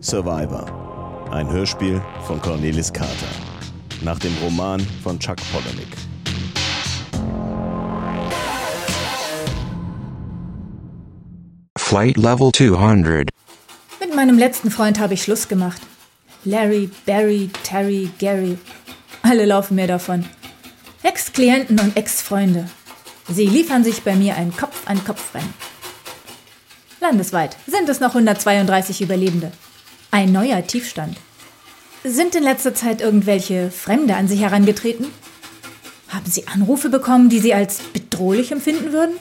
Survivor. Ein Hörspiel von Cornelis Carter. Nach dem Roman von Chuck Palahniuk. Flight Level 200. Mit meinem letzten Freund habe ich Schluss gemacht. Larry, Barry, Terry, Gary. Alle laufen mir davon. Ex-Klienten und Ex-Freunde. Sie liefern sich bei mir ein Kopf-an-Kopf-Rennen. Landesweit sind es noch 132 Überlebende. Ein neuer Tiefstand. Sind in letzter Zeit irgendwelche Fremde an Sie herangetreten? Haben Sie Anrufe bekommen, die Sie als bedrohlich empfinden würden?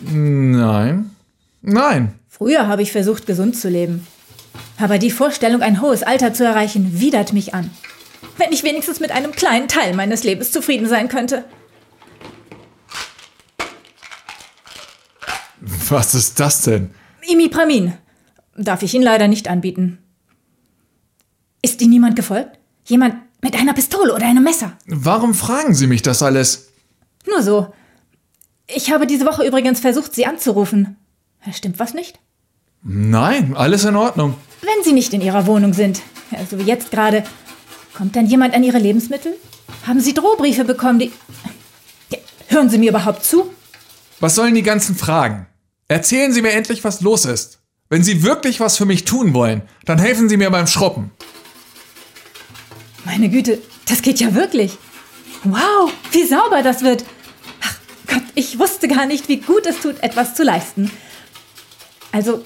Nein. Nein. Früher habe ich versucht, gesund zu leben. Aber die Vorstellung, ein hohes Alter zu erreichen, widert mich an. Wenn ich wenigstens mit einem kleinen Teil meines Lebens zufrieden sein könnte. Was ist das denn? Imipramin. Darf ich Ihnen leider nicht anbieten. Ist Ihnen niemand gefolgt? Jemand mit einer Pistole oder einem Messer? Warum fragen Sie mich das alles? Nur so. Ich habe diese Woche übrigens versucht, Sie anzurufen. Stimmt was nicht? Nein, alles in Ordnung. Wenn Sie nicht in Ihrer Wohnung sind, so wie jetzt gerade, kommt dann jemand an Ihre Lebensmittel? Haben Sie Drohbriefe bekommen, die... Ja, hören Sie mir überhaupt zu? Was sollen die ganzen Fragen? Erzählen Sie mir endlich, was los ist. Wenn Sie wirklich was für mich tun wollen, dann helfen Sie mir beim Schruppen. Meine Güte, das geht ja wirklich. Wow, wie sauber das wird. Ach Gott, ich wusste gar nicht, wie gut es tut, etwas zu leisten. Also,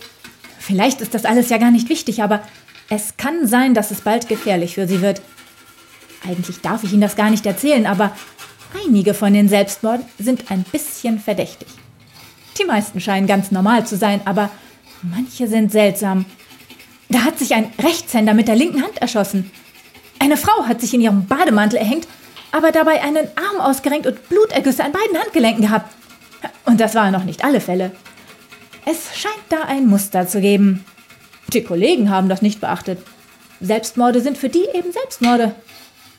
vielleicht ist das alles ja gar nicht wichtig, aber es kann sein, dass es bald gefährlich für Sie wird. Eigentlich darf ich Ihnen das gar nicht erzählen, aber einige von den Selbstmorden sind ein bisschen verdächtig. Die meisten scheinen ganz normal zu sein, aber manche sind seltsam. Da hat sich ein Rechtshänder mit der linken Hand erschossen. Eine Frau hat sich in ihrem Bademantel erhängt, aber dabei einen Arm ausgerenkt und Blutergüsse an beiden Handgelenken gehabt. Und das waren noch nicht alle Fälle. Es scheint da ein Muster zu geben. Die Kollegen haben das nicht beachtet. Selbstmorde sind für die eben Selbstmorde.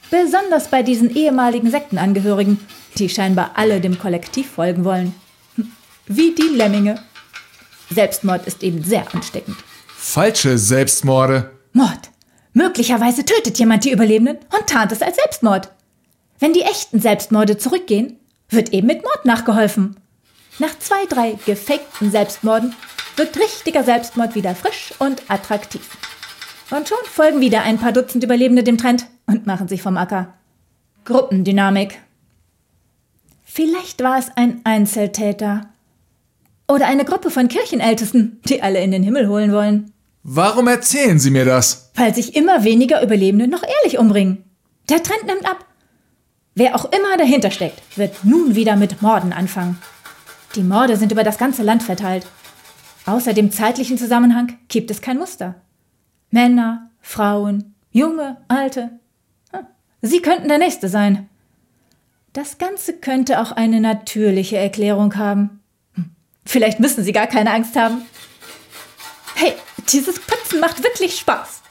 Besonders bei diesen ehemaligen Sektenangehörigen, die scheinbar alle dem Kollektiv folgen wollen. Wie die Lemminge. Selbstmord ist eben sehr ansteckend. Falsche Selbstmorde. Mord. Möglicherweise tötet jemand die Überlebenden und tarnt es als Selbstmord. Wenn die echten Selbstmorde zurückgehen, wird eben mit Mord nachgeholfen. Nach zwei, drei gefakten Selbstmorden wirkt richtiger Selbstmord wieder frisch und attraktiv. Und schon folgen wieder ein paar Dutzend Überlebende dem Trend und machen sich vom Acker. Gruppendynamik. Vielleicht war es ein Einzeltäter. Oder eine Gruppe von Kirchenältesten, die alle in den Himmel holen wollen. Warum erzählen Sie mir das? Weil sich immer weniger Überlebende noch ehrlich umbringen. Der Trend nimmt ab. Wer auch immer dahinter steckt, wird nun wieder mit Morden anfangen. Die Morde sind über das ganze Land verteilt. Außer dem zeitlichen Zusammenhang gibt es kein Muster. Männer, Frauen, junge, alte. Hm, sie könnten der Nächste sein. Das Ganze könnte auch eine natürliche Erklärung haben. Vielleicht müssen Sie gar keine Angst haben. Hey, dieses Putzen macht wirklich Spaß.